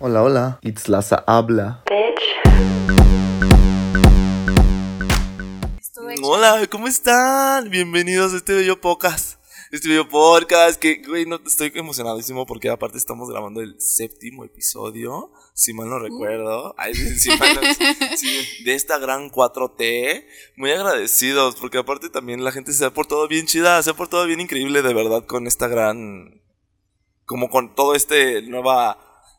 Hola, hola. Itzlaza habla. Hola, ¿cómo están? Bienvenidos a este video podcast. Este video podcast que, güey, no, estoy emocionadísimo porque aparte estamos grabando el séptimo episodio, si mal no recuerdo, Ay, si mal no- de esta gran 4T. Muy agradecidos porque aparte también la gente se ha portado bien chida, se ha portado bien increíble de verdad con esta gran... Como con todo este nueva...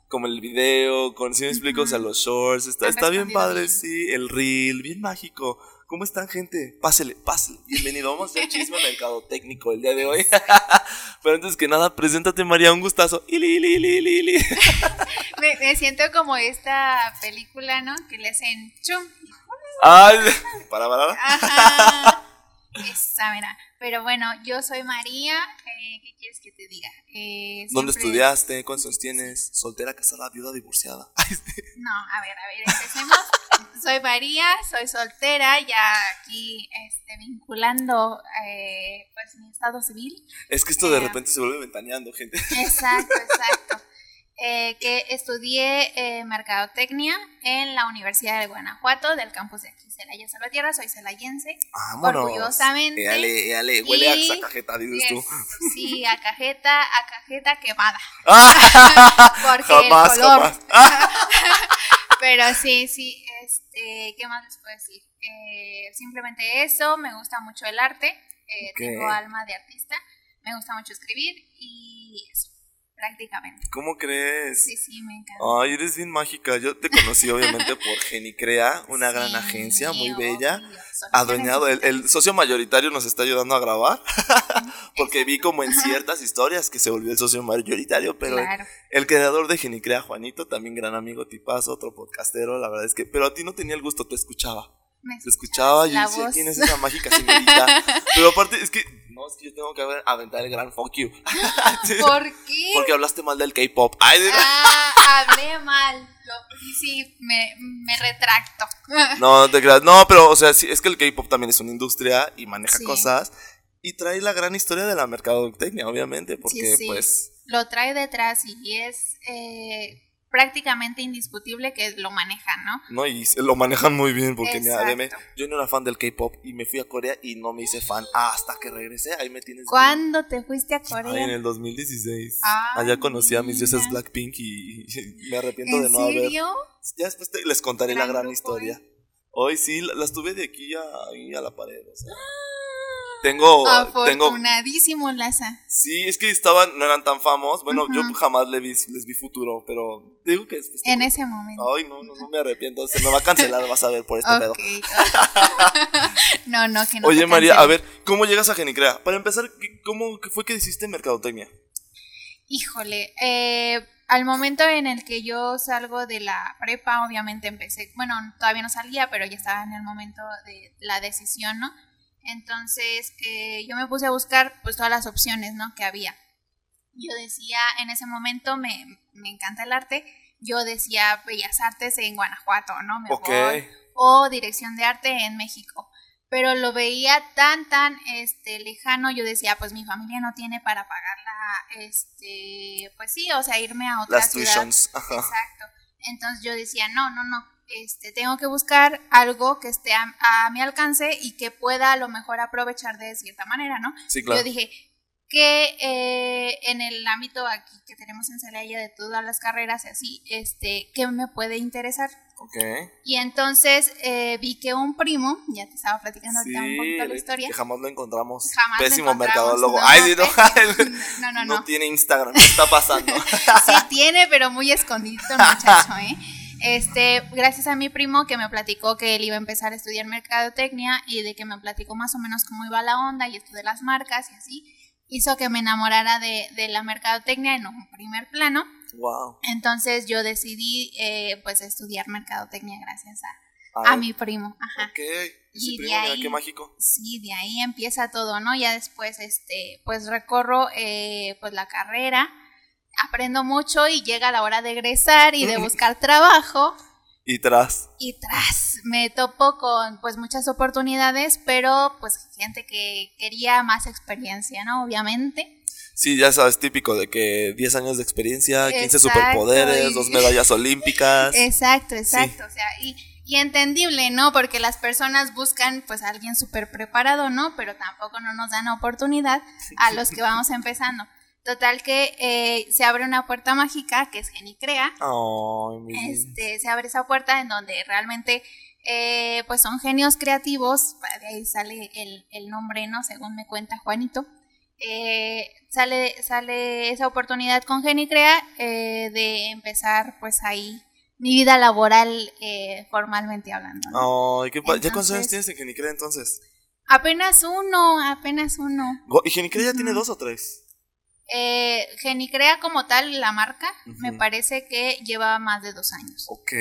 Como el video, con, si me explico, o sea, los shorts, está, está bien padre, bien. sí, el reel, bien mágico. ¿Cómo están, gente? Pásele, pásele. Bienvenido. Vamos a hacer chisme mercado técnico el día de hoy. Pero antes que nada, preséntate, María. Un gustazo. Ili, ili, ili, ili, ili. Me, me siento como esta película, ¿no? Que le hacen chum. Ay, para, para. Ajá. Esa, mira. Pero bueno, yo soy María. eh, ¿Qué quieres que te diga? Eh, ¿Dónde estudiaste? ¿Cuántos años tienes? ¿Soltera, casada, viuda, divorciada? No, a ver, a ver, empecemos. soy María, soy soltera, ya aquí este, vinculando eh, pues mi estado civil. es que esto de repente se vuelve ventaneando, gente. Exacto, exacto. Eh, que estudié eh, mercadotecnia en la Universidad de Guanajuato, del campus de aquí, Celaya Salvatierra, soy celayense, Vámonos. orgullosamente. Éale, éale, huele a Y- esa cajeta, dices tú. Es- sí, a cajeta, a cajeta quemada. Porque jamás, el color. jamás. Pero sí, sí, este, ¿qué más les puedo decir? Eh, simplemente eso, me gusta mucho el arte, eh, Ok. tengo alma de artista, me gusta mucho escribir y eso, prácticamente. ¿Cómo crees? Sí, sí, me encanta. Ay, eres bien mágica. Yo te conocí obviamente por Genicrea, una gran agencia muy bella. Adueñado, el, socio mayoritario nos está ayudando a grabar. Porque vi como en ciertas historias que se volvió el socio mayoritario, pero Claro. el creador de Genicrea, Juanito, también gran amigo, tipazo, otro podcastero, la verdad es que, pero a ti no tenía el gusto, te escuchaba. Me escuchaba y la decía, voz. ¿quién es esa mágica señorita? pero aparte, es que, no, es que yo tengo que aventar el gran fuck you. ¿Por qué? Porque hablaste mal del K-pop. Ah, hablé mal. Sí, sí, me, me retracto. No, no te creas. No, pero, o sea, sí, es que el K-pop también es una industria y maneja Sí. cosas. Y trae la gran historia de la mercadotecnia, obviamente, porque, sí. pues, Lo trae detrás y es eh, prácticamente indiscutible que lo manejan, ¿no? no, y lo manejan muy bien, porque mira, deme, yo no era fan del K-pop y me fui a Corea y no me hice fan hasta que regresé. Ahí me tienes. ¿Cuándo te fuiste a Ay, Corea? en el 2016. Ah, Allá conocí a mis dioses Blackpink y, y me arrepiento de ¿En no haber. serio? Ya después te- les contaré la Gran grupo, historia. ¿eh? Hoy sí, la- las tuve de aquí a, a la pared. O sea. Tengo, tengo Afortunadísimo, Laza. Sí, es que estaban, no eran tan famosos. Bueno, yo jamás les vi, les vi futuro, pero digo que después. En ese momento. Ay, no, no, no me arrepiento. Se me va a cancelar, vas a ver por este pedo. No, no, que no. Oye, María, a ver, ¿cómo llegas a Genicrea? Para empezar, ¿qué- ¿cómo fue que hiciste mercadotecnia? Híjole, eh, al momento en el que yo salgo de la prepa, obviamente empecé, bueno, todavía no salía, pero ya estaba en el momento de la decisión, ¿no? Entonces, eh, yo me puse a buscar pues todas las opciones, ¿no? Que había. Yo decía, en ese momento me, me encanta el arte, yo decía Bellas Artes en Guanajuato, ¿no? O Dirección de Arte en México. Pero lo veía tan, tan este, lejano, yo decía, pues mi familia no tiene para pagarla, este, pues sí, o sea, irme a otra Las ciudad. tuitions. Ajá. Exacto. Entonces yo decía, no, no, no, este, tengo que buscar algo que esté a, a mi alcance y que pueda a lo mejor aprovechar de cierta manera, ¿no? Sí, claro. Yo dije que eh, en el ámbito aquí que tenemos en Celaya de todas las carreras y así, este, ¿qué me puede interesar? Ok. Y entonces eh, vi que un primo, ya te estaba platicando Sí, ahorita un poquito la historia. que jamás lo encontramos. Jamás lo Pésimo encontramos, mercadólogo. no, Ay, sí, no, pésimo. No, no, no no. tiene Instagram. ¿Qué está pasando? Sí tiene, pero muy escondido muchacho, ¿eh? Este, gracias a mi primo que me platicó que él iba a empezar a estudiar mercadotecnia y de que me platicó más o menos cómo iba la onda y esto de las marcas y así, hizo que me enamorara de, de la mercadotecnia en un primer plano. wow. Entonces yo decidí eh, pues estudiar mercadotecnia gracias a, a mi primo. Ajá. Ok. Y su Y de primo, mira ahí- qué mágico. Sí, de ahí empieza todo, ¿no? Ya después, este, pues recorro, eh, pues la carrera, aprendo mucho y llega la hora de egresar y de buscar trabajo Y tras. y tras me topo con, pues muchas oportunidades, pero pues gente que quería más experiencia, ¿no? Obviamente. Sí, ya sabes, típico de que 10 años de experiencia, 15 Exacto, superpoderes, y- dos medallas olímpicas. Exacto, exacto. O sea, y, y entendible, ¿no? Porque las personas buscan pues a alguien súper preparado, ¿no? Pero tampoco no nos dan oportunidad a los que vamos empezando. Total que eh, se abre una puerta mágica que es Genicrea. Vida. Este, se abre esa puerta en donde realmente eh, pues son genios creativos, de ahí sale el, el nombre, ¿no? Según me cuenta Juanito. Eh, sale, sale esa oportunidad con Genicrea eh, de empezar pues ahí mi vida laboral eh, formalmente hablando. ¿no? Ay, qué pa- ¿Ya cuántos años Entonces- tienes en Genicrea entonces? Apenas uno, apenas uno. ¿Y Genicrea ya tiene dos o tres? Eh, Genicrea como tal, la marca, me parece que lleva más de dos años. Ok.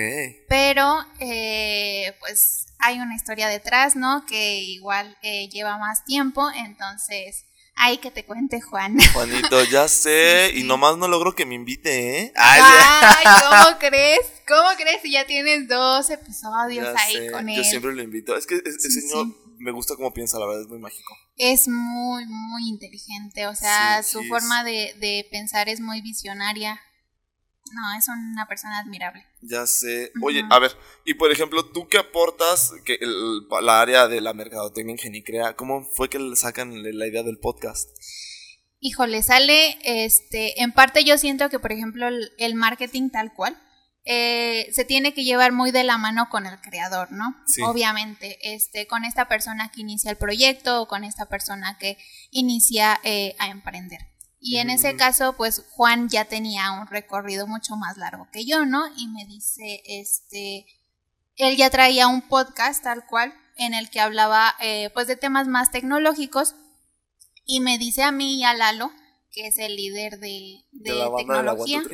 Pero, eh, pues hay una historia detrás, ¿no? Que igual eh, lleva más tiempo, entonces, ahí que te cuente Juan. Juanito, ya sé, Sí, sí. y nomás no logro que me invite, ¿eh? Ay, Ay, ¿cómo crees? ¿Cómo crees si ya tienes dos episodios ya ahí sé, con Yo él? siempre lo invito. Es que ese Sí, señor me gusta cómo piensa, la verdad, es muy mágico. Es muy, muy inteligente, o sea, Sí, su es. forma de, de pensar es muy visionaria. No, es una persona admirable. Ya sé. Oye, a ver, y por ejemplo, ¿tú qué aportas que el- la área de la mercadotecnia en Genicrea? ¿Cómo fue que le sacan la idea del podcast? Híjole, sale, este, en parte yo siento que, por ejemplo, el, el marketing tal cual, eh, se tiene que llevar muy de la mano con el creador, ¿no? Sí. Obviamente, este, con esta persona que inicia el proyecto o con esta persona que inicia eh, a emprender. Y en ese caso, pues Juan ya tenía un recorrido mucho más largo que yo, ¿no? Y me dice, este, él ya traía un podcast tal cual en el que hablaba, eh, pues, de temas más tecnológicos y me dice a mí y a Lalo, que es el líder de, de, De la banda de la tecnología.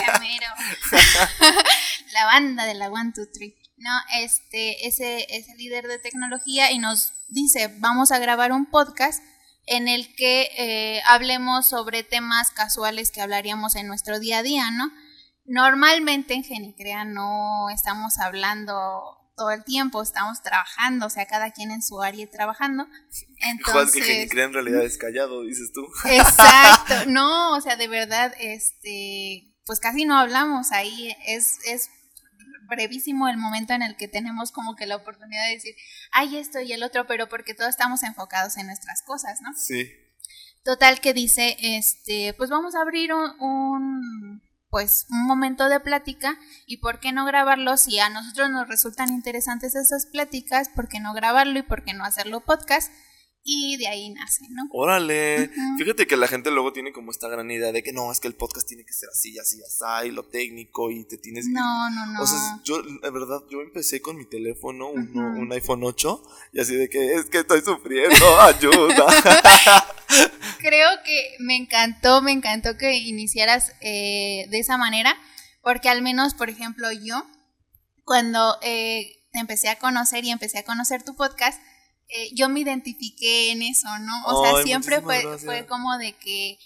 Ya mero. la banda de la One, Two, Three. No, este, ese es el líder de tecnología y nos dice, vamos a grabar un podcast en el que eh, hablemos sobre temas casuales que hablaríamos en nuestro día a día, ¿no? Normalmente en Genicrea no estamos hablando todo el tiempo, estamos trabajando, o sea, cada quien en su área trabajando. Juan, que Entonces, Genicrea en realidad es callado, dices tú. Exacto, no, o sea, de verdad, este, pues casi no hablamos ahí, es, es brevísimo el momento en el que tenemos como que la oportunidad de decir, ay, esto y el otro, pero porque todos estamos enfocados en nuestras cosas, ¿no? Sí. Total que dice, este, pues vamos a abrir un, un, pues un momento de plática y por qué no grabarlo si a nosotros nos resultan interesantes esas pláticas, por qué no grabarlo y por qué no hacerlo podcast y de ahí nace, ¿no? Órale. Fíjate que la gente luego tiene como esta gran idea de que no, es que el podcast tiene que ser así, así, así, y lo técnico, y te tienes que. No, no, no. O sea, yo, la verdad, yo empecé con mi teléfono, un iPhone 8, y así de que es que estoy sufriendo, ayuda. Creo que me encantó, me encantó que iniciaras eh, de esa manera, porque al menos, por ejemplo, yo, cuando eh, te empecé a conocer y empecé a conocer tu podcast, eh, yo me identifiqué en eso, ¿no? O sea, siempre fue, gracias. fue como de que,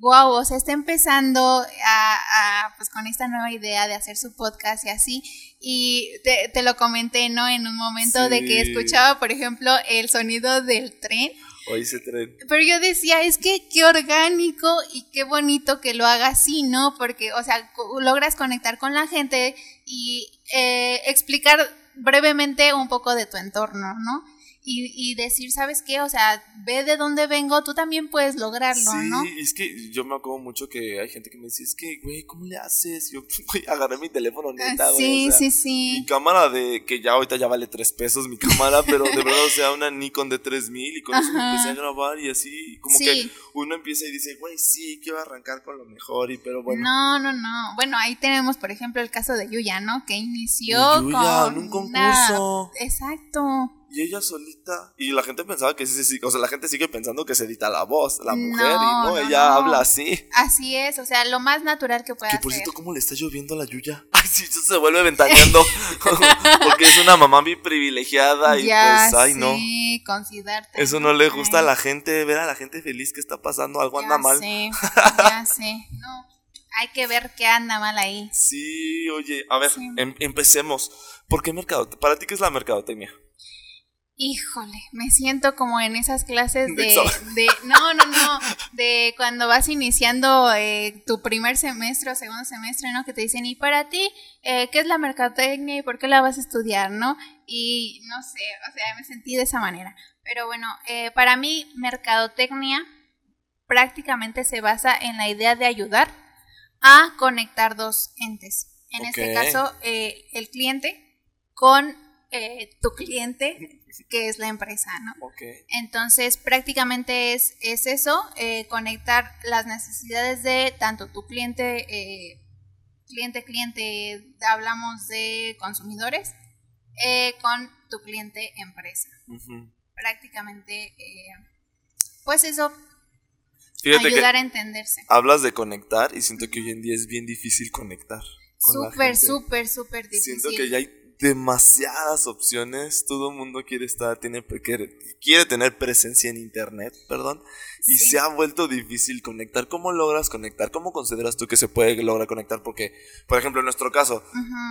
wow, o sea, está empezando a, a, pues con esta nueva idea de hacer su podcast y así, y te, te lo comenté, ¿no? En un momento de que escuchaba, por ejemplo, el sonido del tren. Hoy se tren. Pero yo decía, es que qué orgánico y qué bonito que lo haga así, ¿no? Porque, o sea, logras conectar con la gente y eh, explicar brevemente un poco de tu entorno, ¿no? Y, y decir, ¿sabes qué? O sea, ve de dónde vengo, tú también puedes lograrlo, Sí, ¿no? es que yo me acuerdo mucho que hay gente que me dice, es que, güey, ¿cómo le haces? Yo, güey, agarré mi teléfono neta, güey. sí, o sea, sí, Mi sí. cámara de, que ya ahorita ya vale tres pesos mi cámara, pero de verdad, o sea, una Nikon de 3000 y con eso me Ajá. empecé a grabar y así, como Sí. que uno empieza y dice, güey, sí, quiero arrancar con lo mejor y pero bueno. No, no, no. Bueno, ahí tenemos, por ejemplo, el caso de Yuya, ¿no? Que inició Yuya, con en un una- concurso. Exacto. Y ella solita. Y la gente pensaba que sí, sí, o sea, la gente sigue pensando que se edita la voz, la mujer, No, y no, no, ella no. habla así. Así es, o sea, lo más natural que pueda Que por hacer. cierto, ¿cómo le está lloviendo a la Yuya? Ay, sí, se vuelve ventaneando. Porque es una mamá muy privilegiada y ya, pues, ay, no. sí, considerarte. Eso no le gusta a la gente, ver a la gente feliz que está pasando, algo ya anda mal. sé, ya sé. No, hay que ver qué anda mal ahí. Sí, oye, a ver, Sí. em- empecemos. ¿Por qué mercadotecnia? ¿Para ti qué es la mercadotecnia? Híjole, me siento como en esas clases de, de no, no, no, de cuando vas iniciando eh, tu primer semestre o segundo semestre, ¿no? Que te dicen, y para ti, eh, ¿qué es la mercadotecnia y por qué la vas a estudiar, no? Y no sé, o sea, me sentí de esa manera. Pero bueno, eh, para mí, mercadotecnia prácticamente se basa en la idea de ayudar a conectar dos entes. En este caso, el cliente con tu cliente que es la empresa, ¿no? Entonces, prácticamente es, es eso, eh, conectar las necesidades de tanto tu cliente, eh, cliente, cliente, hablamos de consumidores, eh, con tu cliente empresa. Prácticamente, pues eso, ayudar a entenderse. Hablas de conectar y siento que hoy en día es bien difícil conectar. Súper, súper, súper difícil. Siento que ya hay demasiadas opciones. Todo el mundo quiere estar, tiene, quiere, quiere tener presencia en internet, perdón. Y se ha vuelto difícil conectar. ¿Cómo logras conectar? ¿Cómo consideras tú que se puede lograr conectar? Porque, por ejemplo, en nuestro caso,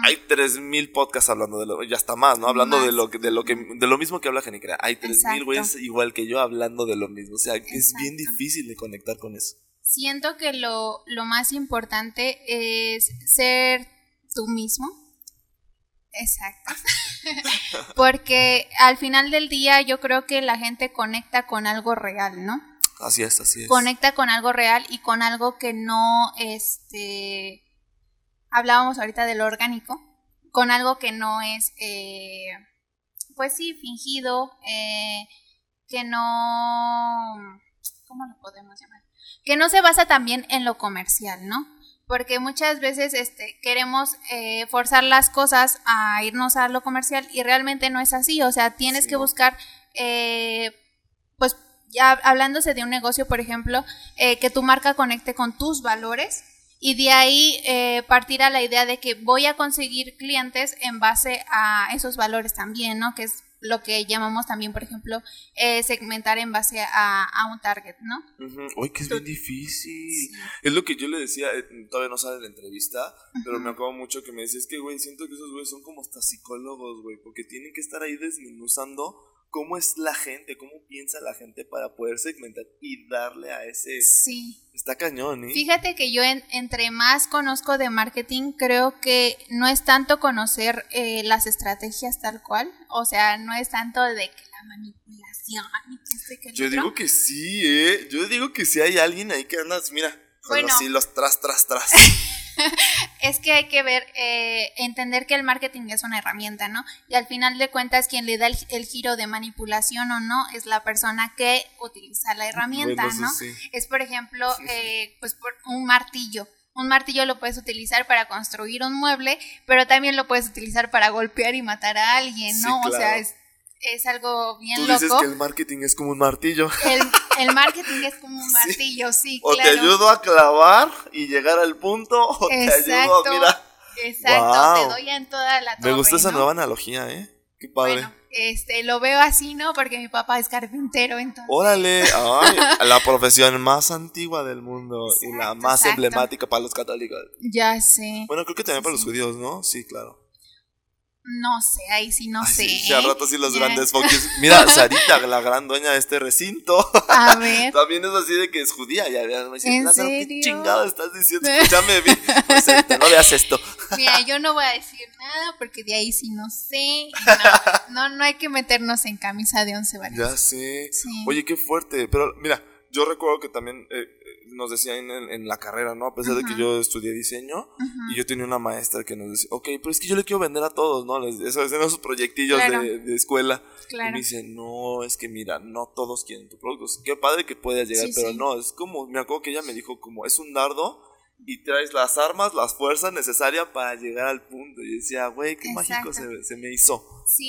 hay tres hay 3000 podcasts hablando de lo, ya está más, ¿no? Hablando de lo que, de lo que, de lo mismo que habla Genicrea. Hay 3000 güeyes igual que yo hablando de lo mismo. O sea, es bien difícil de conectar con eso. Siento que lo, lo más importante es ser tú mismo Exacto. Porque al final del día yo creo que la gente conecta con algo real, ¿no? Así es, así es. Conecta con algo real y con algo que no, este, hablábamos ahorita del orgánico, con algo que no es, eh, pues sí, fingido, eh, que no, ¿cómo lo podemos llamar? Que no se basa también en lo comercial, ¿no? Porque muchas veces este, queremos eh, forzar las cosas a irnos a lo comercial y realmente no es así, o sea, tienes que buscar, eh, pues ya hablándose de un negocio, por ejemplo, eh, que tu marca conecte con tus valores y de ahí partir a la idea de que voy a conseguir clientes en base a esos valores también, ¿no? Que es lo que llamamos también, por ejemplo, eh, segmentar en base a, un target, ¿no? Uy, que es bien difícil. Es lo que yo le decía, eh, todavía no sale la entrevista, pero me acuerdo mucho que me decía, es que, güey, siento que esos güeyes son como hasta psicólogos, güey, porque tienen que estar ahí desmenuzando cómo es la gente, cómo piensa la gente para poder segmentar y darle a ese... Sí. Está cañón, ¿eh? Fíjate que yo entre más conozco de marketing, creo que no es tanto conocer eh, las estrategias tal cual, o sea, no es tanto de que la manipulación que Yo digo que sí, ¿eh? Yo digo que sí hay alguien ahí que andas, mira, con los hilos tras, tras, tras. es que hay que ver, eh, entender que el marketing es una herramienta, ¿no? Y al final de cuentas, quien le da el, giro de manipulación o no es la persona que utiliza la herramienta, ¿no? Es, por ejemplo, eh, pues por un martillo. Un martillo lo puedes utilizar para construir un mueble, pero también lo puedes utilizar para golpear y matar a alguien, ¿no? O sea, es es algo bien Tú loco. dices que el marketing es como un martillo. El, marketing es como un martillo, sí, o te ayudo a clavar y llegar al punto, o te ayudo a, mira. Exacto, te doy en toda la torre, Me gusta esa nueva analogía, ¿eh? Qué padre. Bueno, este, lo veo así, ¿no? Porque mi papá es carpintero, entonces. Órale, ay, la profesión más antigua del mundo y la más emblemática para los católicos. Ya sé. Bueno, creo que también para los judíos, ¿no? Sí, claro. No sé, ahí sí no sé. Sí, al rato sí los grandes. Mira, Sarita, la gran dueña de este recinto. A ver. También es así de que es judía. Ya me dice, ¿En serio? ¿qué chingado estás diciendo? Escúchame bien. O sea, no veas esto. Mira, yo no voy a decir nada porque de ahí sí no sé. No, no, hay que meternos en camisa de once varas. Ya sé. Oye, qué fuerte. Pero mira, yo recuerdo que también eh, nos decían en, la carrera, ¿no? A pesar de que yo estudié diseño y yo tenía una maestra que nos decía, ok, pero es que yo le quiero vender a todos, ¿no? Eso es en esos proyectillos de, escuela. Y me dice, no, es que mira, no todos quieren tu producto. Qué padre que puedas llegar, pero no, es como, me acuerdo que ella me dijo como, es un dardo y traes las armas, las fuerzas necesarias para llegar al punto. Y decía, güey, qué mágico se, me hizo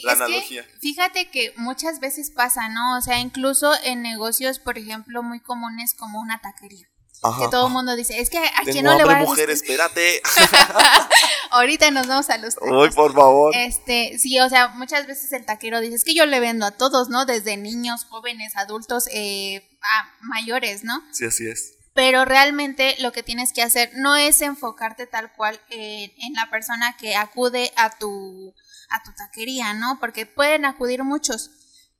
la analogía. fíjate que muchas veces pasa, ¿no? O sea, incluso en negocios, por ejemplo, muy comunes como una taquería que todo el mundo dice, es que a quien no le va a mujer, espérate. Ahorita nos vamos a los Uy, por favor. Este, sí, o sea, muchas veces el taquero dice, es que yo le vendo a todos, ¿no? Desde niños, jóvenes, adultos, eh, a mayores, ¿no? Sí, así es. Pero realmente lo que tienes que hacer no es enfocarte tal cual en la persona que acude a tu, a tu taquería, ¿no? Porque pueden acudir muchos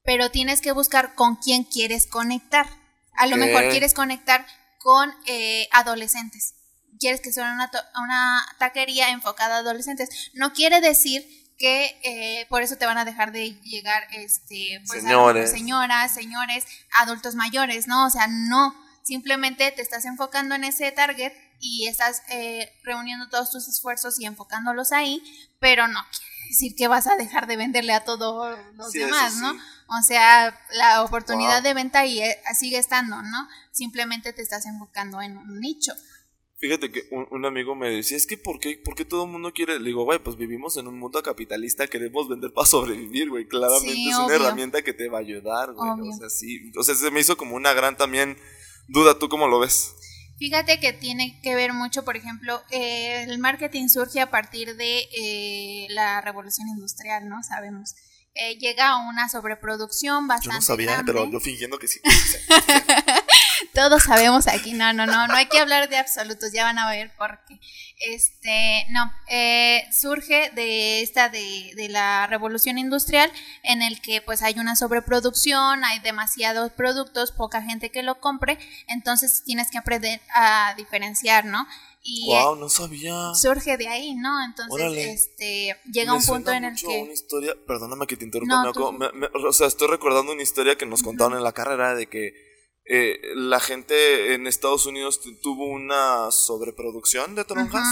pero tienes que buscar con quién quieres conectar. A lo mejor quieres conectar con eh, adolescentes. Quieres que sea una, una taquería enfocada a adolescentes. No quiere decir que eh, por eso te van a dejar de llegar este pues, señoras, señores, adultos mayores, ¿no? O sea, no, simplemente te estás enfocando en ese target y estás eh, reuniendo todos tus esfuerzos y enfocándolos ahí, pero no quiere decir que vas a dejar de venderle a todos los demás, ¿no? O sea, la oportunidad de venta ahí eh, sigue estando, ¿no? Simplemente te estás enfocando en un nicho. Fíjate que un, amigo me decía, es que ¿por qué, ¿por qué todo el mundo quiere? Le digo, güey, pues vivimos en un mundo capitalista, queremos vender para sobrevivir, güey. Claramente es una herramienta que te va a ayudar, güey. O sea, sí. O sea, se me hizo como una gran también duda. ¿Tú cómo lo ves? Fíjate que tiene que ver mucho, por ejemplo, eh, el marketing surge a partir de eh, la revolución industrial, ¿no? Sabemos. Eh, llega a una sobreproducción bastante. Yo no sabía, pero yo fingiendo que sí. Todos sabemos aquí, no, no, no, no hay que hablar de absolutos, ya van a ver por qué. Este, no, eh, surge de esta, de, de, la revolución industrial, en el que pues hay una sobreproducción, hay demasiados productos, poca gente que lo compre, entonces tienes que aprender a diferenciar, ¿no? Y wow, no sabía. Surge de ahí, ¿no? Entonces, este, llega un punto en el que... una historia, perdóname que te interrumpa, o sea, estoy recordando una historia que nos contaron en la carrera de que eh, la gente en Estados Unidos tuvo una sobreproducción de toronjas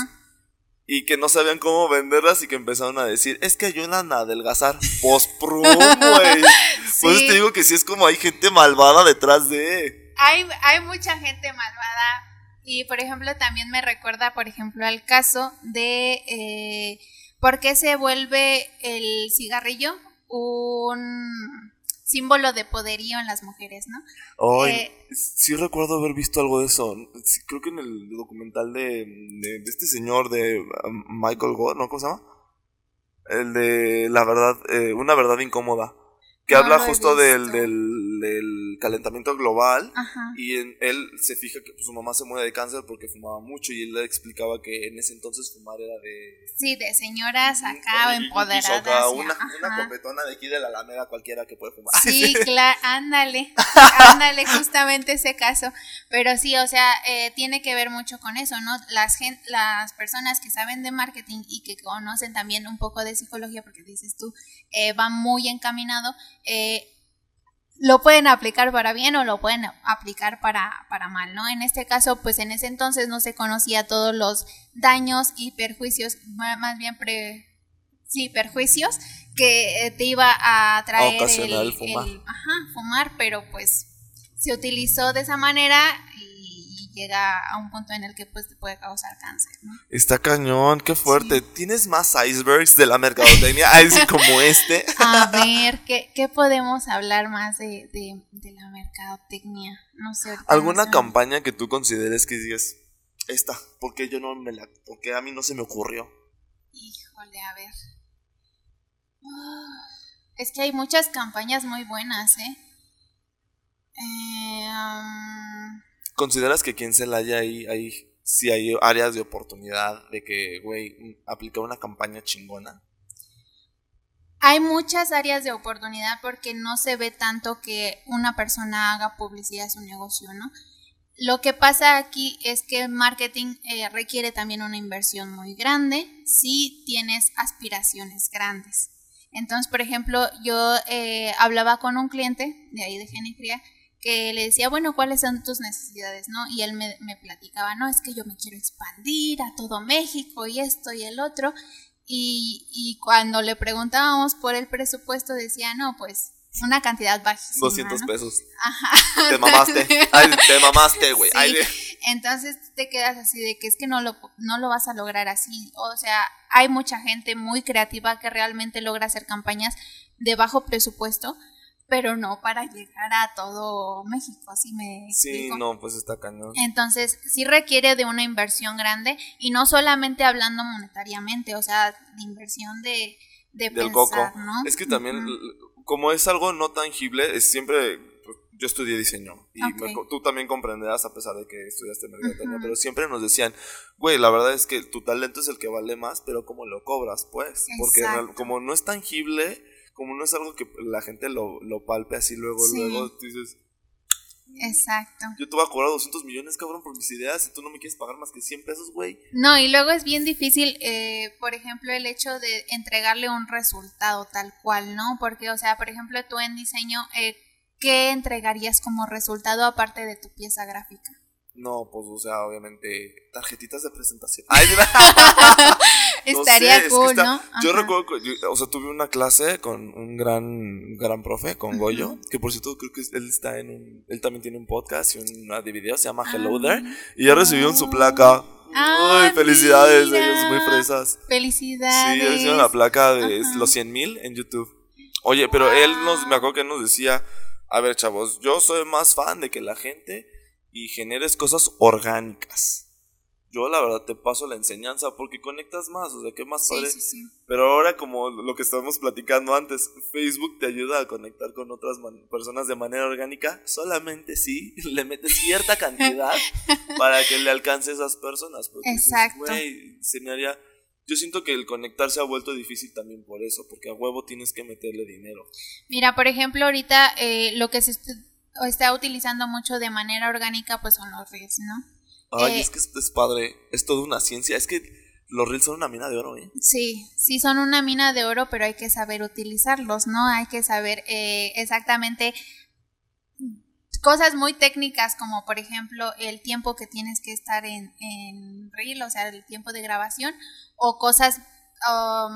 y que no sabían cómo venderlas y que empezaron a decir, es que ayudan a adelgazar. Post-prum, güey. Pues te digo que sí es como hay gente malvada detrás de... Hay, hay mucha gente malvada y por ejemplo también me recuerda, por ejemplo, al caso de eh, por qué se vuelve el cigarrillo un símbolo de poderío en las mujeres, ¿no? Eh, sí recuerdo haber visto algo de eso. creo que en el documental de, este señor de um, Michael Gore, ¿no? ¿Cómo se llama? El de la verdad, eh, una verdad incómoda que habla justo del, del, calentamiento global y en, él se fija que pues, su mamá se muere de cáncer porque fumaba mucho y él le explicaba que en ese entonces fumar era de... Sí, de señoras acá empoderadas. una, una copetona de aquí de la Alameda cualquiera que puede fumar. Sí, claro, ándale, ándale justamente ese caso. Pero sí, o sea, eh, tiene que ver mucho con eso, ¿no? Las, las personas que saben de marketing y que conocen también un poco de psicología, porque dices tú, eh, van muy encaminado eh, lo pueden aplicar para bien o lo pueden aplicar para, para mal, ¿no? En este caso, pues en ese entonces no se conocía todos los daños y perjuicios, más bien pre, sí, perjuicios que eh, te iba a traer el, fumar. ajá, fumar, pero pues se utilizó de esa manera llega a un punto en el que pues te puede causar cáncer, ¿no? Está cañón, qué fuerte. ¿Tienes más icebergs de la mercadotecnia como este? A ver, ¿qué, qué podemos hablar más de, de, de la mercadotecnia? No sé. ¿Alguna campaña que tú consideres que digas, esta, porque yo no me la, porque a mí no se me ocurrió? Híjole, a ver. es que hay muchas campañas muy buenas, ¿eh? eh um, ¿Consideras que quien se la haya ahí, sí hay áreas de oportunidad de que, güey, aplica una campaña chingona? Hay muchas áreas de oportunidad porque no se ve tanto que una persona haga publicidad de su negocio, ¿no? Lo que pasa aquí es que el marketing eh, requiere también una inversión muy grande si tienes aspiraciones grandes. Entonces, por ejemplo, yo eh, hablaba con un cliente de ahí de Genifría que le decía, bueno, ¿cuáles son tus necesidades? ¿no? Y él me, platicaba, no, es que yo me quiero expandir a todo México y esto y el otro. Y, y cuando le preguntábamos por el presupuesto, decía, no, pues una cantidad bajísima. 200 pesos. Ajá. Te mamaste. Ay, te mamaste, güey. Entonces te quedas así de que es que no lo, no lo vas a lograr así. O sea, hay mucha gente muy creativa que realmente logra hacer campañas de bajo presupuesto pero no para llegar a todo México, así me Sí, no, pues está cañón. Entonces, sí requiere de una inversión grande y no solamente hablando monetariamente, o sea, de inversión de, de Del coco. ¿no? Es que también, como es algo no tangible, es siempre, pues, yo estudié diseño y tú también comprenderás a pesar de que estudiaste mercadotecnia, pero siempre nos decían, güey, la verdad es que tu talento es el que vale más, pero ¿cómo lo cobras? Pues, porque como no es tangible como no es algo que la gente lo, lo palpe así luego, luego, tú dices, Exacto. Yo te voy a cobrar 200 millones, cabrón, por mis ideas y tú no me quieres pagar más que 100 pesos, güey. No, y luego es bien difícil, eh, por ejemplo, el hecho de entregarle un resultado tal cual, ¿no? Porque, o sea, por ejemplo, tú en diseño, eh, ¿qué entregarías como resultado aparte de tu pieza gráfica? No, pues, o sea, obviamente, tarjetitas de presentación. Estaría cool, ¿no? Yo recuerdo, o sea, tuve una clase con un gran, gran profe, con Goyo, que por cierto creo que él está en un, él también tiene un podcast y una de videos, se llama Hello ah. There, y ya recibió su placa. Ay, felicidades, ellos muy fresas. Felicidades. Sí, recibieron la placa de los 100 mil en YouTube. Oye, pero él nos, me acuerdo que él nos decía, a ver, chavos, yo soy más fan de que la gente y generes cosas orgánicas. Yo la verdad te paso la enseñanza porque conectas más, o sea, ¿qué más padre? Pero ahora como lo que estábamos platicando antes, Facebook te ayuda a conectar con otras personas de manera orgánica, solamente si le metes cierta cantidad para que le alcance a esas personas. Exacto. se me haría... Yo siento que el conectar se ha vuelto difícil también por eso, porque a huevo tienes que meterle dinero. Mira, por ejemplo, ahorita eh, lo que se está utilizando mucho de manera orgánica, pues son los reels, ¿no? Ay, eh, es que esto es padre, es toda una ciencia, es que los reels son una mina de oro, ¿eh? Sí, sí son una mina de oro, pero hay que saber utilizarlos, ¿no? Hay que saber eh, exactamente cosas muy técnicas como por ejemplo el tiempo que tienes que estar en, en reel, o sea, el tiempo de grabación, o cosas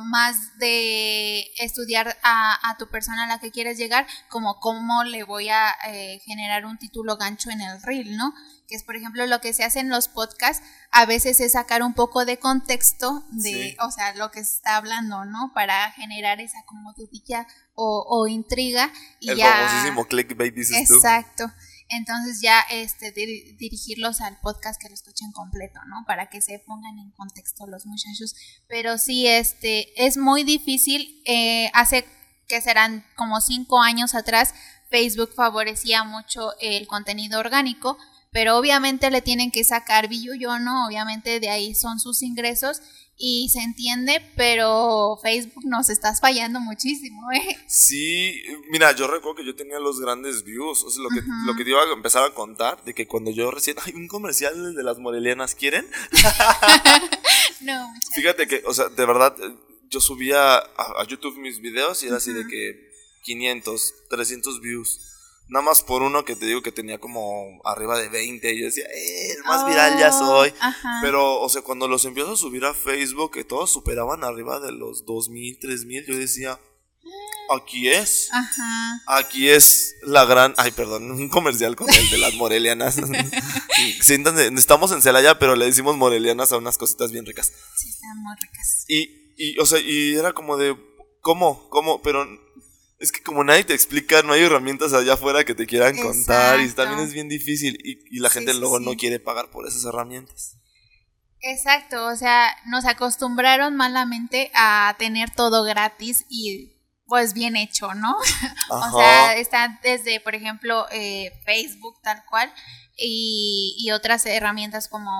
más de estudiar a, tu persona a la que quieres llegar, como cómo le voy a eh, generar un título gancho en el reel, ¿no? Que es, por ejemplo, lo que se hace en los podcasts, a veces es sacar un poco de contexto de, o sea, lo que se está hablando, ¿no? Para generar esa como dudilla o, intriga. Y el ya, famosísimo clickbait, dices tú. Exacto entonces ya este dirigirlos al podcast que lo escuchen completo, ¿no? Para que se pongan en contexto los muchachos. Pero sí, este, es muy difícil. Eh, hace que serán como cinco años atrás, Facebook favorecía mucho el contenido orgánico, pero obviamente le tienen que sacar billuyo, ¿no? Obviamente de ahí son sus ingresos y se entiende, pero Facebook nos estás fallando muchísimo, ¿eh? Sí, mira, yo recuerdo que yo tenía los grandes views, o sea, lo que, lo que te iba a empezar a contar, de que cuando yo recién, hay un comercial de las morelianas, ¿quieren? no, Fíjate que, o sea, de verdad, yo subía a, YouTube mis videos y era así de que 500, 300 views. Nada más por uno que te digo que tenía como arriba de 20. Y yo decía, eh, el más viral ya soy. Oh, Pero, o sea, cuando los empiezo a subir a Facebook, que todos superaban arriba de los 2000, 3000, yo decía, aquí es. Ajá. Aquí es la gran. Ay, perdón, un comercial con el de las morelianas. estamos en Celaya, pero le decimos morelianas a unas cositas bien ricas. Sí, están muy ricas. Y, y, o sea, y era como de, ¿cómo? ¿Cómo? Pero es que como nadie te explica, no hay herramientas allá afuera que te quieran contar y también es bien difícil y, la gente luego no quiere pagar por esas herramientas. Exacto, o sea, nos acostumbraron malamente a tener todo gratis y pues bien hecho, ¿no? o sea, está desde, por ejemplo, eh, Facebook tal cual y, y otras herramientas como,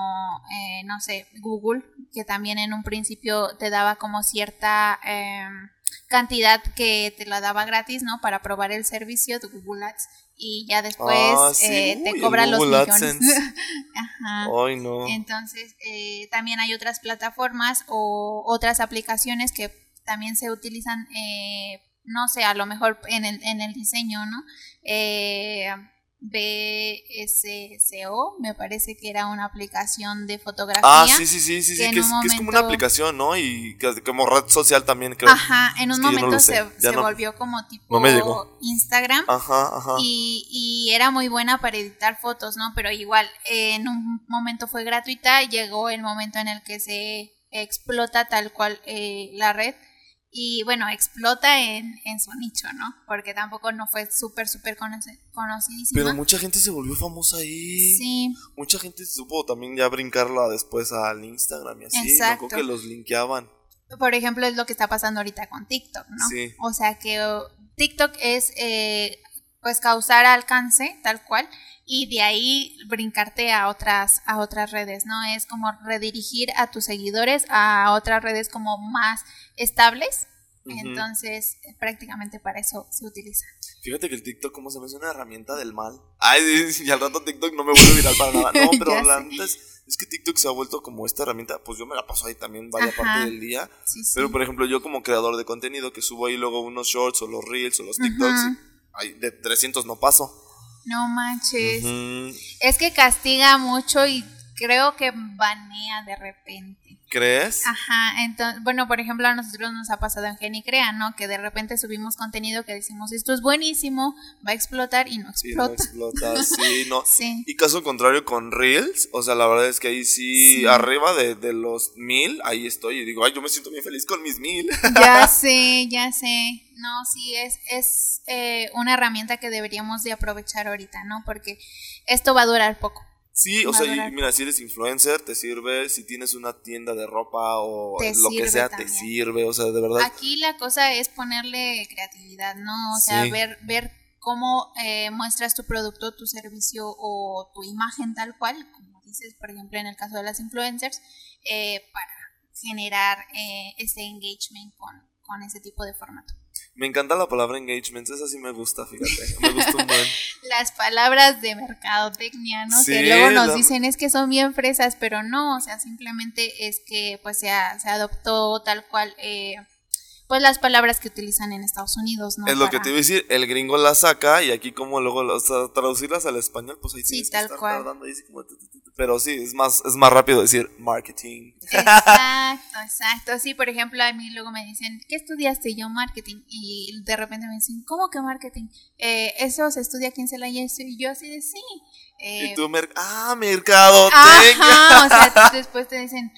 eh, no sé, Google, que también en un principio te daba como cierta... Eh, cantidad que te la daba gratis, ¿no? Para probar el servicio de Google Ads y ya después ah, eh, te cobran los millones. Ajá. Ay, no. Entonces, eh, también hay otras plataformas o otras aplicaciones que también se utilizan, eh, no sé, a lo mejor en el, en el diseño, ¿no? BSCO, me parece que era una aplicación de fotografía. Ah, sí, sí, sí, sí, que, es, como una aplicación, ¿no? Y como red social también, creo. Ajá, en un momento se, volvió como tipo Instagram. Ajá, ajá. Y, y, era muy buena para editar fotos, ¿no? Pero igual, en un momento fue gratuita, llegó el momento en el que se explota tal cual eh, la red y bueno, explota en, en, su nicho, ¿no? Porque tampoco no fue súper, súper conocidísima. Pero mucha gente se volvió famosa ahí. Sí. Mucha gente supo también ya brincarla después al Instagram y así. Exacto. que los linkeaban. Por ejemplo, es lo que está pasando ahorita con TikTok, ¿no? Sí. O sea que TikTok es, eh, pues, causar alcance, tal cual y de ahí brincarte a otras a otras redes, ¿no? Es como redirigir a tus seguidores a otras redes como más estables Entonces, prácticamente para eso se utiliza. Fíjate que el TikTok, como se me hace una herramienta del mal. Ay, y al rato TikTok no me vuelve viral para nada. No, pero la es, es, que TikTok se ha vuelto como esta herramienta. Pues yo me la paso ahí también vaya parte del día. Pero por ejemplo, yo como creador de contenido que subo ahí luego unos shorts o los reels o los TikToks, de 300 no paso. No manches. Es que castiga mucho y creo que banea de repente. ¿Crees? Ajá, entonces, bueno, por ejemplo, a nosotros nos ha pasado en Genicrea, ¿no? Que de repente subimos contenido que decimos, esto es buenísimo, va a explotar y no explota. Y no explota, sí, no. sí. Y caso contrario con Reels, o sea, la verdad es que ahí sí, arriba de, de, los mil, ahí estoy y digo, ay, yo me siento bien feliz con mis mil. Ya sé, ya sé. No, sí, es, es eh, una herramienta que deberíamos de aprovechar ahorita, ¿no? Porque esto va a durar poco. Sí, o sea, mira, si eres influencer, te sirve. Si tienes una tienda de ropa o lo que sea, te sirve. O sea, de verdad. Aquí la cosa es ponerle creatividad, ¿no? O sea, ver, ver cómo eh, muestras tu producto, tu servicio o tu imagen tal cual, como dices, por ejemplo, en el caso de las influencers, eh, para generar eh, ese engagement con, con ese tipo de formato. Me encanta la palabra engagement, esa sí me gusta, fíjate. Me gusta un buen. Las palabras de mercadotecnia, ¿no? que luego nos dicen es que son bien fresas, pero no, o sea, simplemente es que pues se, se adoptó tal cual eh, pues las palabras que utilizan en Estados Unidos, ¿no? Es lo que te iba a decir, el gringo las saca y aquí como luego traducirlas al español, pues ahí sí, tal cual. pero sí, es más, es más rápido decir marketing. Exacto, exacto. Sí, por ejemplo, a mí luego me dicen, ¿qué estudiaste? yo marketing. Y de repente me dicen, ¿cómo que marketing? Eh, eso se estudia aquí en Celaya y yo así de sí. Eh, y tú, ah, mercado. Ajá, o sea, después te dicen,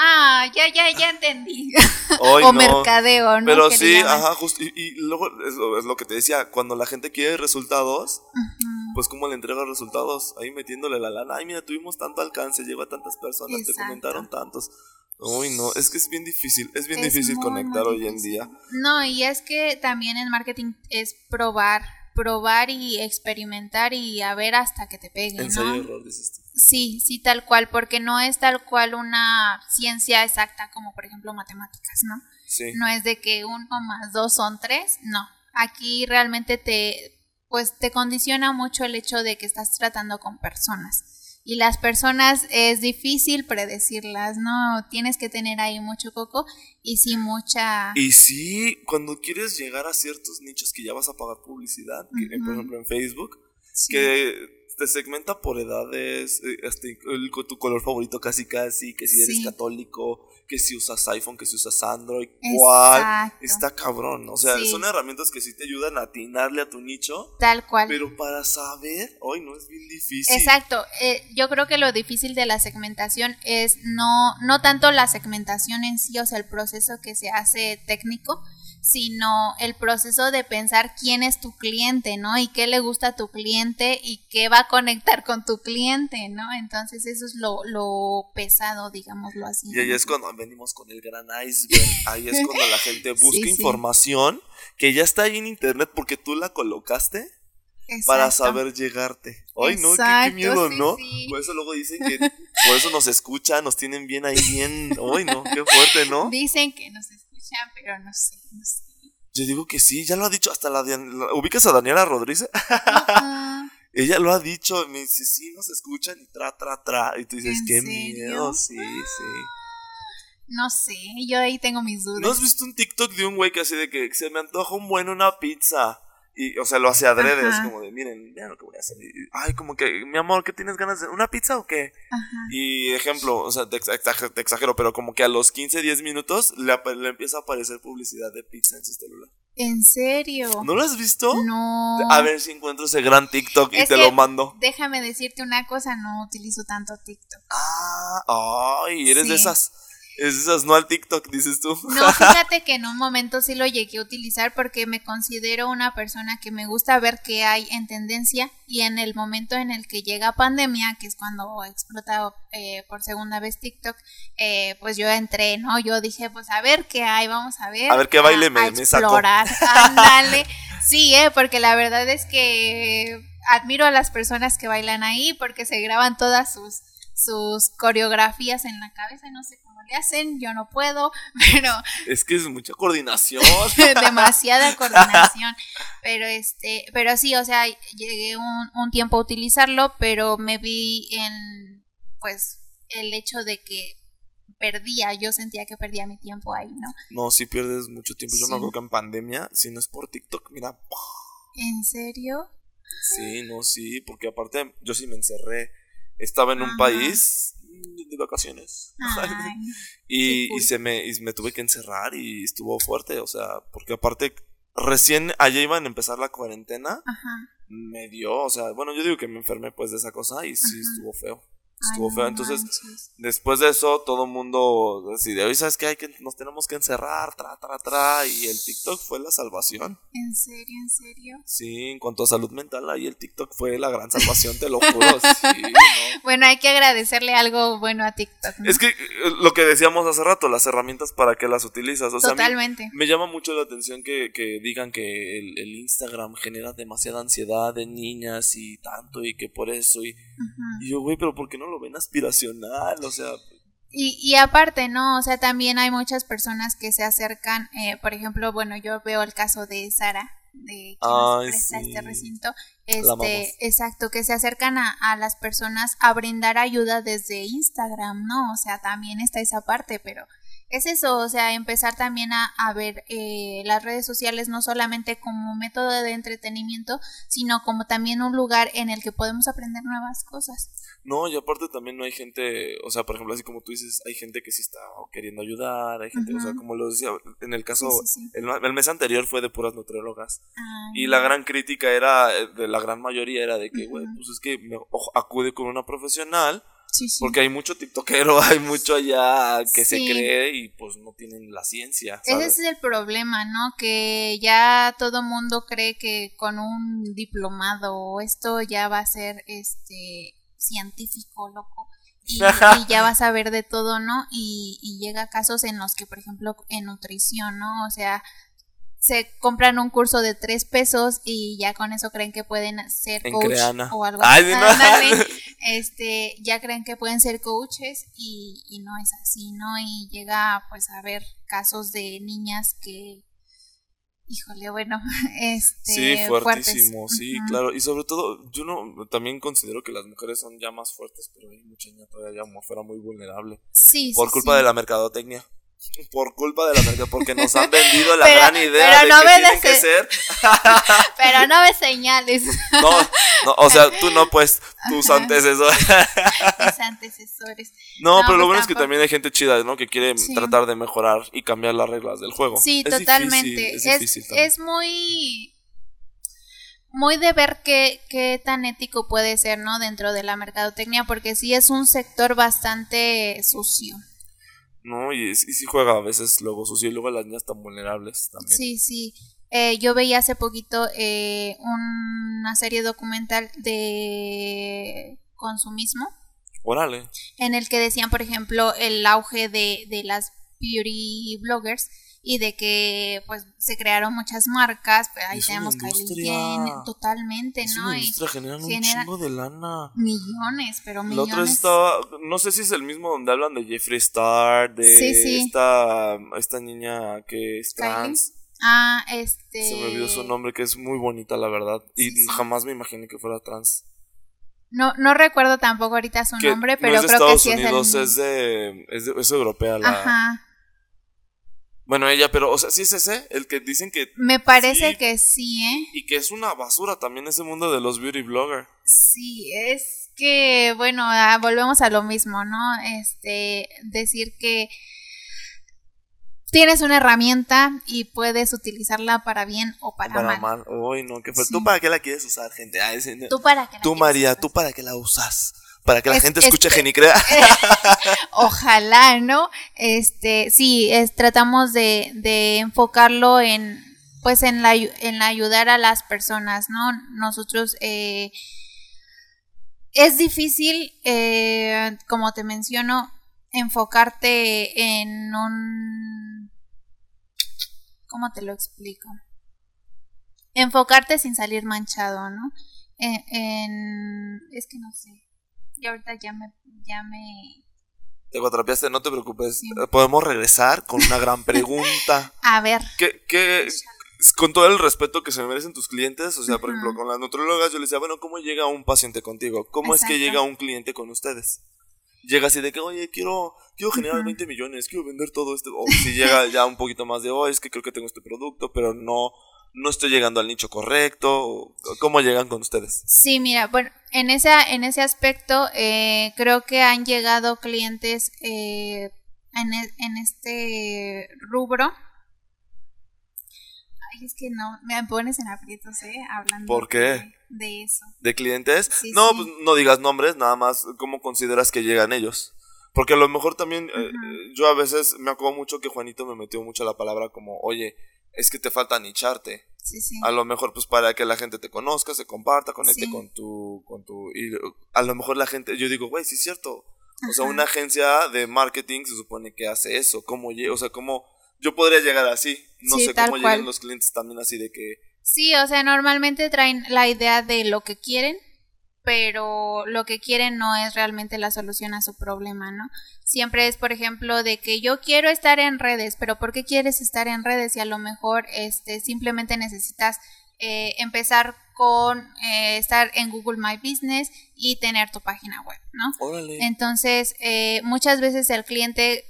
Ah, ya, ya, ya entendí. o mercadeo, ¿no? Pero sí, ajá, justo. Y, luego es lo, que te decía, cuando la gente quiere resultados, pues cómo le entrega resultados, ahí metiéndole la lana. Ay, mira, tuvimos tanto alcance, llegó a tantas personas, te comentaron tantos. Uy, no, es que es bien difícil, es bien difícil conectar hoy en día. No, y es que también en marketing es probar, probar y experimentar y a ver hasta que te pegue. Ensayo ¿no? error, dices tú. Sí, sí, tal cual, porque no es tal cual una ciencia exacta como por ejemplo matemáticas, ¿no? Sí. No es de que uno más dos son tres, no. Aquí realmente te, pues te condiciona mucho el hecho de que estás tratando con personas y las personas es difícil predecirlas, ¿no? Tienes que tener ahí mucho coco y sí mucha... Y sí, cuando quieres llegar a ciertos nichos que ya vas a pagar publicidad, por ejemplo en Facebook, que te segmenta por edades, eh, este, tu color favorito casi casi, que si eres católico, que si usas iPhone, que si usas Android, cuál. Está cabrón. O sea, son herramientas que sí te ayudan a atinarle a tu nicho. Tal cual. Pero para saber, hoy no es bien difícil. Exacto. Eh, yo creo que lo difícil de la segmentación es no, no tanto la segmentación en sí, o sea, el proceso que se hace técnico, sino el proceso de pensar quién es tu cliente, ¿no? Y qué le gusta a tu cliente y qué va a conectar con tu cliente, ¿no? Entonces eso es lo, lo pesado, digámoslo así. Y ahí es cuando venimos con el gran iceberg, ahí es cuando la gente busca información que ya está ahí en internet porque tú la colocaste. Para saber llegarte. Ay, no, qué, miedo, ¿no? Por eso luego dicen que por eso nos escuchan, nos tienen bien ahí, bien. Ay, no, qué fuerte, ¿no? Dicen que nos escuchan pero no sé, no sé. Yo digo que sí, ya lo ha dicho hasta la... ¿Ubicas a Daniela Rodríguez? Ella lo ha dicho, me dice, sí, nos escuchan y tra, tra, tra. Y tú dices, qué miedo, sí, sí. No sé, yo ahí tengo mis dudas. ¿No has visto un TikTok de un güey que así de que se me antoja un buen una pizza? Y, o sea, lo hace adrede, es como de, miren, miren lo que voy a hacer. ay, como que, mi amor, ¿qué tienes ganas de? ¿Una pizza o qué? Y ejemplo, o sea, te, exagero, pero como que a los 15, 10 minutos le, le, empieza a aparecer publicidad de pizza en su celular. ¿En serio? ¿No lo has visto? No. A ver si encuentro ese gran TikTok y te lo mando. Déjame decirte una cosa, no utilizo tanto TikTok. Ah, ay, eres de esas es esas, no al TikTok, dices tú. No, fíjate que en un momento sí lo llegué a utilizar porque me considero una persona que me gusta ver qué hay en tendencia y en el momento en el que llega pandemia, que es cuando explota eh, por segunda vez TikTok, eh, pues yo entré, ¿no? Yo dije, pues a ver qué hay, vamos a ver. A ver qué baile me, me explorar, ándale. Sí, eh, porque la verdad es que admiro a las personas que bailan ahí porque se graban todas sus sus coreografías en la cabeza, no sé cómo le hacen, yo no puedo, pero... Es que es mucha coordinación. demasiada coordinación, pero este, pero sí, o sea, llegué un, un tiempo a utilizarlo, pero me vi en, pues, el hecho de que perdía, yo sentía que perdía mi tiempo ahí, ¿no? No, si pierdes mucho tiempo. Yo me acuerdo que en pandemia, si no es por TikTok, mira. ¿En serio? Sí, no, sí, porque aparte yo sí me encerré. Estaba en un país de vacaciones. y, y, se me, y me tuve que encerrar y estuvo fuerte, o sea, porque aparte recién allá iban a empezar la cuarentena. Ajá. Me dio, o sea, bueno, yo digo que me enfermé pues de esa cosa y sí estuvo feo estuvo feo. Entonces, después de eso, todo el mundo decidió, hoy sabes que hay que nos tenemos que encerrar, tra, tra, tra, y el TikTok fue la salvación. ¿En serio, en serio? Sí, en cuanto a salud mental, ahí el TikTok fue la gran salvación, te lo juro. Bueno, hay que agradecerle algo bueno a TikTok. Es que eh, lo que decíamos hace rato, las herramientas para que las utilizas. O Totalmente. me llama mucho la atención que, que digan que el, el, Instagram genera demasiada ansiedad en niñas y tanto, y que por eso, y, y yo, güey, pero ¿por qué no lo ven aspiracional, o sea... Y, y aparte, ¿no? O sea, también hay muchas personas que se acercan, eh, por ejemplo, bueno, yo veo el caso de Sara, de que nos presta este recinto, este, exacto, que se acercan a, a, las personas a brindar ayuda desde Instagram, ¿no? O sea, también está esa parte, pero es eso, o sea, empezar también a, a ver eh, las redes sociales no solamente como método de entretenimiento, sino como también un lugar en el que podemos aprender nuevas cosas. No, y aparte también no hay gente, o sea, por ejemplo, así como tú dices, hay gente que sí está queriendo ayudar, hay gente, o sea, como lo decía, en el caso, El, mes anterior fue de puras nutriólogas, y la gran crítica era, eh, de la gran mayoría era de que, güey, pues es que acude con una profesional, porque hay mucho tiktokero, hay mucho allá que se cree y pues no tienen la ciencia. Ese es el problema, ¿no? Que ya todo mundo cree que con un diplomado esto ya va a ser este científico, loco. Y, ya vas a ver de todo, ¿no? Y, y llega casos en los que, por ejemplo, en nutrición, ¿no? O sea, se compran un curso de tres pesos y ya con eso creen que pueden ser coach o algo así. este, ya creen que pueden ser coaches y, y, no es así, ¿no? Y llega pues a ver casos de niñas que híjole, bueno, este Sí, fuertísimo, sí, claro, y sobre todo yo no también considero que las mujeres son ya más fuertes, pero hay mucha niña todavía ya fuera muy vulnerable. Sí, por culpa de la mercadotecnia por culpa de la merca, porque nos han vendido la gran idea de no que tienen que ser. pero no ves señales. No, no, o sea, tú no, pues, tus antecesores. Mis antecesores. No, pero lo pues bueno es que también hay gente chida, ¿no? Que quiere tratar de mejorar y cambiar las reglas del juego. Sí, totalmente. es, es, muy muy de ver qué, qué tan ético puede ser, ¿no? Dentro de la mercadotecnia, porque sí es un sector bastante sucio. ¿No? Y, y sí juega a veces luego sucio y luego las niñas tan vulnerables también. Sí, sí. Eh, yo veía hace poquito eh, una serie documental de consumismo. Órale. En el que decían, por ejemplo, el auge de, de las beauty bloggers y de que pues se crearon muchas marcas, pues ahí tenemos Kylie Jenner, totalmente, ¿no? y generan un chingo de lana. Millones, pero millones. La otra estaba, no sé si es el mismo donde hablan de Jeffree Star, de esta esta niña que es trans. Ah, este. Se me olvidó su nombre, que es muy bonita, la verdad. Y jamás me imaginé que fuera trans. No, no recuerdo tampoco ahorita su nombre, pero creo que sí es el... es de, es de, es europea la. Ajá. Bueno, ella, pero, o sea, sí es ese, el que dicen que... Me parece que sí, ¿eh? Y que es una basura también ese mundo de los beauty bloggers. Sí, es que, bueno, ah, volvemos a lo mismo, ¿no? Este, decir que tienes una herramienta y puedes utilizarla para bien o para, para mal. mal. Uy, no, ¿qué fue? ¿Tú para qué la quieres usar, gente? ¿Tú para qué la Tú, María, ¿tú para qué la usas? Para que la gente escuche este, Genicrea. ojalá, ¿no? Este, sí, es, tratamos de, de enfocarlo en, pues, en la, en ayudar a las personas, ¿no? Nosotros, eh, es difícil, eh, como te menciono, enfocarte en un, ¿cómo te lo explico? Enfocarte sin salir manchado, ¿no? en es que no sé Y ahorita ya me, ya me... Te cuatrapeaste, no te preocupes. Eh, Podemos regresar con una gran pregunta. A ver. ¿Qué, qué, con todo el respeto que se merecen tus clientes, o sea, por ejemplo, con las nutrólogas yo les decía, bueno, ¿cómo llega un paciente contigo? ¿Cómo es que llega un cliente con ustedes? Llega así de que, oye, quiero, quiero generar 20 millones, quiero vender todo esto. O si llega ya un poquito más de, oh, es que creo que tengo este producto, pero no, no estoy llegando al nicho correcto. ¿Cómo llegan con ustedes? Sí, mira, bueno, en, esa, en ese aspecto eh, creo que han llegado clientes eh, en, e, en este rubro Ay, es que no, me pones en aprietos, ¿eh? Hablando ¿Por qué? De, eso. ¿De clientes? no, pues no digas nombres, nada más cómo consideras que llegan ellos. Porque a lo mejor también, eh, yo a veces me acuerdo mucho que Juanito me metió mucho la palabra como, oye, es que te falta nicharte. Sí, sí. A lo mejor, pues para que la gente te conozca, se comparta, conecte con tu, con tu, y a lo mejor la gente, yo digo, güey, sí es cierto. O sea, una agencia de marketing se supone que hace eso. ¿Cómo, o sea, cómo yo podría llegar así. No sé cómo llegan los clientes también así de que... Sí, o sea, normalmente traen la idea de lo que quieren, pero lo que quieren no es realmente la solución a su problema, ¿no? Siempre es, por ejemplo, de que yo quiero estar en redes, pero ¿por qué quieres estar en redes? Y a lo mejor este, simplemente necesitas eh, empezar con eh, estar en Google My Business y tener tu página web, ¿no? Entonces, eh, muchas veces el cliente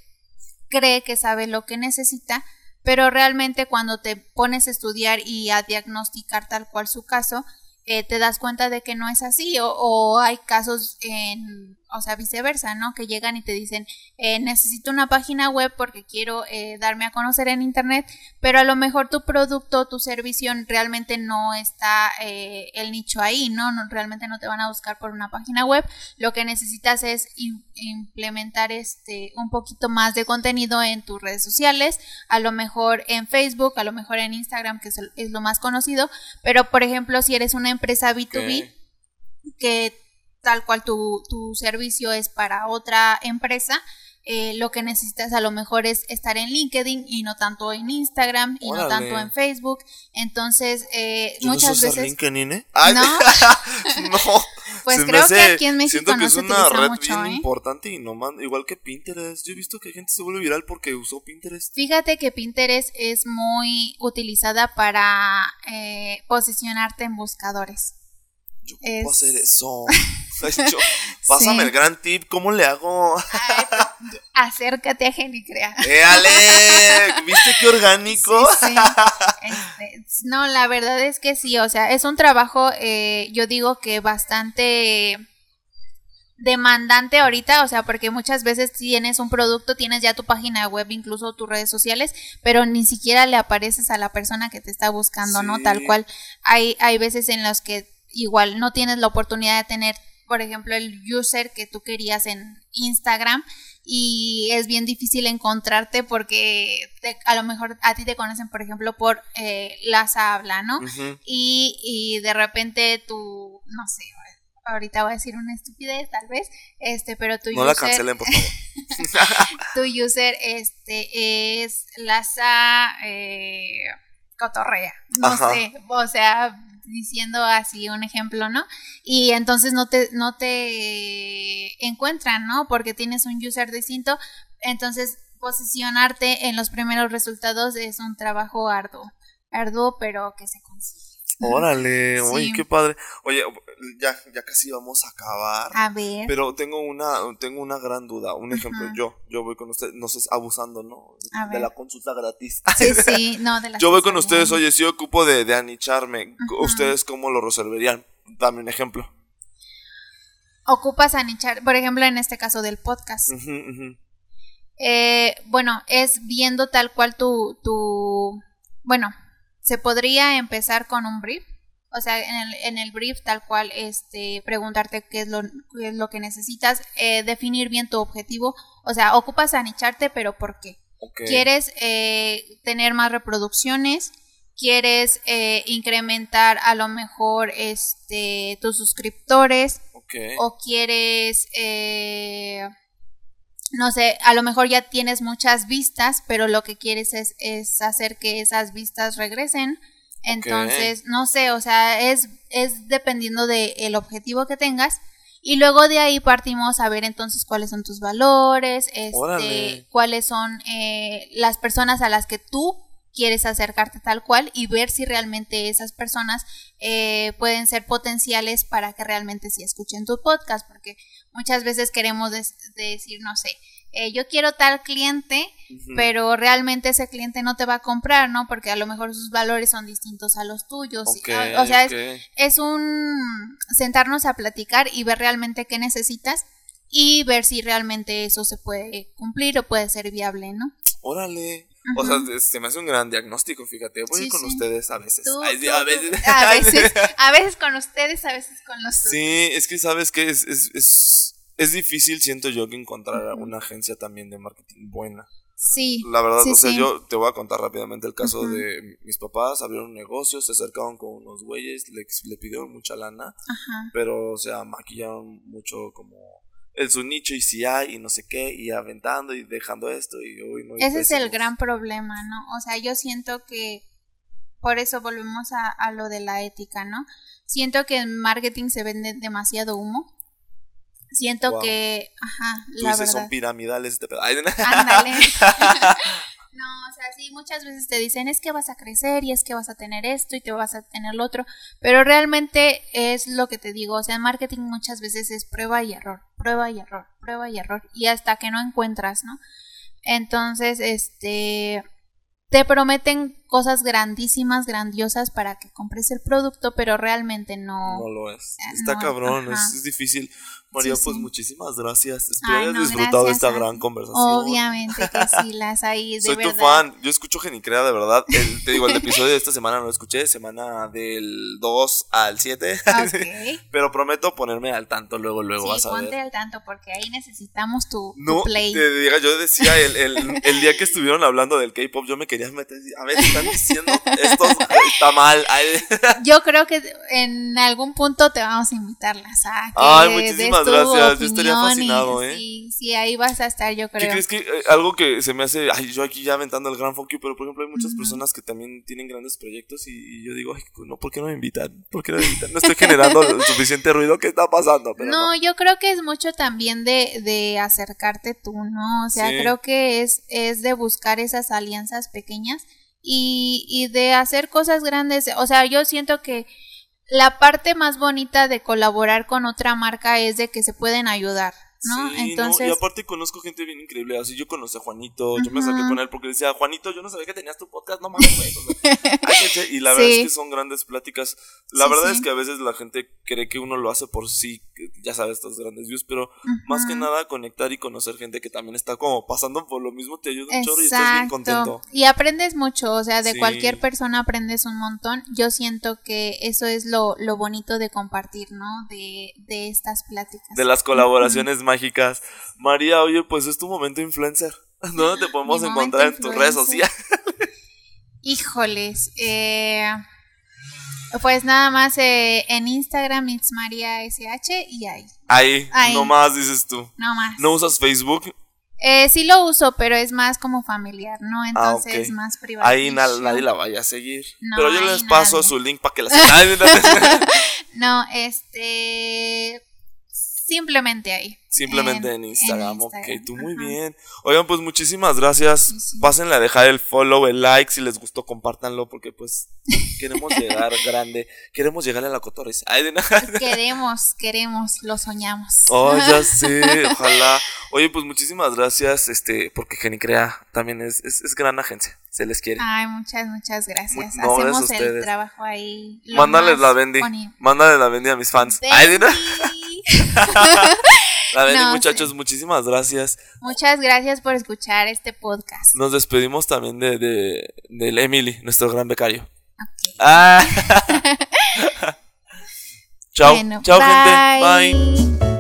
cree que sabe lo que necesita, pero realmente cuando te pones a estudiar y a diagnosticar tal cual su caso, eh, te das cuenta de que no es así o, hay casos en, o sea, viceversa, ¿no? Que llegan y te dicen, eh, necesito una página web porque quiero eh, darme a conocer en Internet, pero a lo mejor tu producto, tu servicio realmente no está el nicho ahí, ¿no? ¿no? Realmente no te van a buscar por una página web. Lo que necesitas es implementar este un poquito más de contenido en tus redes sociales, a lo mejor en Facebook, a lo mejor en Instagram, que es, lo más conocido, pero por ejemplo, si eres una empresa B2B que tal cual tu, tu, servicio es para otra empresa, eh, lo que necesitas a lo mejor es estar en LinkedIn y no tanto en Instagram y no tanto en Facebook. Entonces, eh, muchas veces... LinkedIn, ¿eh? no. no. Pues creo que aquí en México no es se una red mucho, bien importante y no igual que Pinterest. Yo he visto que gente se vuelve viral porque usó Pinterest. Fíjate que Pinterest es muy utilizada para posicionarte en buscadores. Yo puedo hacer eso. pásame el gran tip, ¿cómo le hago? Acércate a Genicrea. ¡Éale! ¿Viste qué orgánico? Este, no, la verdad es que sí, o sea, es un trabajo, eh, yo digo que bastante demandante ahorita, o sea, porque muchas veces tienes un producto, tienes ya tu página web, incluso tus redes sociales, pero ni siquiera le apareces a la persona que te está buscando, ¿no? Tal cual. Hay, hay veces en los que igual no tienes la oportunidad de tener por ejemplo, el user que tú querías en Instagram y es bien difícil encontrarte porque a lo mejor a ti te conocen, por ejemplo, por eh, las habla, ¿no? y, y de repente tú, no sé, ahorita voy a decir una estupidez tal vez, este, pero tu no la cancelen, por favor. tu user este, es Laza eh, Cotorrea, no sé, o sea, diciendo así un ejemplo, ¿no? Y entonces no te, no te encuentran, ¿no? Porque tienes un user distinto. Entonces, posicionarte en los primeros resultados es un trabajo arduo. Arduo, pero que se Órale, oye, qué padre. Oye, ya, ya casi vamos a acabar. A ver. Pero tengo una, tengo una gran duda. Un ejemplo, yo, yo voy con ustedes, no sé, abusando, ¿no? de la consulta gratis. Sí, sí, no, de la Yo voy con ustedes, oye, si ocupo de, de anicharme, ¿ustedes cómo lo resolverían? Dame un ejemplo. Ocupas anichar, por ejemplo, en este caso del podcast. Eh, bueno, es viendo tal cual tu, tu, bueno, se podría empezar con un brief, o sea, en el, en el brief tal cual, este, preguntarte qué es lo, qué es lo que necesitas, eh, definir bien tu objetivo, o sea, ocupas anicharte, pero ¿por qué? ¿Quieres eh, tener más reproducciones? ¿Quieres eh, incrementar a lo mejor este, tus suscriptores? ¿O quieres no sé, a lo mejor ya tienes muchas vistas, pero lo que quieres es, es hacer que esas vistas regresen. Entonces, no sé, o sea, es, es dependiendo del el objetivo que tengas. Y luego de ahí partimos a ver entonces cuáles son tus valores, este, cuáles son eh, las personas a las que tú quieres acercarte tal cual y ver si realmente esas personas eh, pueden ser potenciales para que realmente sí escuchen tu podcast, porque muchas veces queremos decir, no sé, eh, yo quiero tal cliente, pero realmente ese cliente no te va a comprar, ¿no? Porque a lo mejor sus valores son distintos a los tuyos. o sea, es, es, un sentarnos a platicar y ver realmente qué necesitas y ver si realmente eso se puede cumplir o puede ser viable, ¿no? Órale. O sea, se me hace un gran diagnóstico, fíjate. Voy ir con ustedes a veces. a, veces. a veces. A veces con ustedes, a veces con los Sí, es que sabes que es, es, es, es difícil, siento yo, que encontrar una agencia también de marketing buena. Sí. La verdad, o sea, yo te voy a contar rápidamente el caso de mis papás, abrieron un negocio, se acercaron con unos güeyes, le, le pidieron mucha lana, Ajá. pero, o sea, maquillaron mucho como el su nicho y si hay y no sé qué, y aventando y dejando esto y hoy no. Ese es el gran problema, ¿no? O sea, yo siento que por eso volvemos a, a lo de la ética, ¿no? Siento que en marketing se vende demasiado humo Siento que, ajá, la verdad. son piramidales Ándale. no, o sea, sí, muchas veces te dicen es que vas a crecer y es que vas a tener esto y te vas a tener lo otro, pero realmente es lo que te digo, o sea, en marketing muchas veces es prueba y error, prueba y error, prueba y error y hasta que no encuentras, ¿no? Entonces, este, te prometen cosas grandísimas, grandiosas para que compres el producto, pero realmente no. No lo es. Está cabrón, es, difícil. María, pues muchísimas gracias. Espero hayas disfrutado de esta gran conversación. Obviamente que sí, las hay. De Soy tu fan. Yo escucho Genicrea, de verdad. te digo, el episodio de esta semana no lo escuché, semana del 2 al 7. Pero prometo ponerme al tanto luego, luego vas a ver. ponte al tanto porque ahí necesitamos tu, no, play. Te diga, yo decía el, el, el, día que estuvieron hablando del K-pop, yo me quería meter. A ver, están diciendo esto está mal. yo creo que en algún punto te vamos a invitar, a Ay, muchísimas gracias. Yo estaría fascinado, ¿eh? Sí, sí, ahí vas a estar, yo creo. ¿Qué crees que eh, algo que se me hace. Ay, yo aquí ya aventando el gran fuck pero por ejemplo, hay muchas personas que también tienen grandes proyectos y, yo digo, ay, no, ¿por qué no me invitan? ¿Por qué no me invitan? No estoy generando suficiente ruido. ¿Qué está pasando? Pero no, yo creo que es mucho también de, de acercarte tú, ¿no? O sea, creo que es, es de buscar esas alianzas pequeñas y, y de hacer cosas grandes. O sea, yo siento que la parte más bonita de colaborar con otra marca es de que se pueden ayudar. ¿No? Entonces... y aparte conozco gente bien increíble, así yo conocí a Juanito, yo me saqué con él porque decía, Juanito, yo no sabía que tenías tu podcast, no mames, güey. y la verdad es que son grandes pláticas. La verdad es que a veces la gente cree que uno lo hace por sí, ya sabes, estos grandes views, pero más que nada conectar y conocer gente que también está como pasando por lo mismo te ayuda un chorro y estás bien contento. Y aprendes mucho, o sea, de cualquier persona aprendes un montón. Yo siento que eso es lo, lo bonito de compartir, ¿no? De, de estas pláticas. De las colaboraciones mágicas. María, oye, pues es tu momento influencer. ¿Dónde te podemos encontrar en tus redes sociales? Híjoles, eh, pues nada más eh, en Instagram it's María SH y ahí. Ahí, ahí. no más dices tú. No más. ¿No usas Facebook? Eh, sí lo uso, pero es más como familiar, ¿no? Ah, Entonces es más privado. Ahí nadie la vaya a seguir. pero yo les paso su link para que la sigan. no, este Simplemente ahí. Simplemente en, Instagram. ok, tú muy bien. Oigan, pues muchísimas gracias. Pásenle a dejar el follow, el like. Si les gustó, compártanlo. Porque pues queremos llegar grande. Queremos llegar a la cotorres. queremos, queremos, lo soñamos. Oh, ya sé, ojalá. Oye, pues muchísimas gracias. Este, porque Genicrea también es, es, gran agencia. Se les quiere. Ay, muchas, muchas gracias. Hacemos el trabajo ahí. Mándales la bendy. Mándales la bendy a mis fans. Ay, La muchachos, muchísimas gracias. Muchas gracias por escuchar este podcast. Nos despedimos también de, de, de Emily, nuestro gran becario. Ah. chao, chao gente. Bye.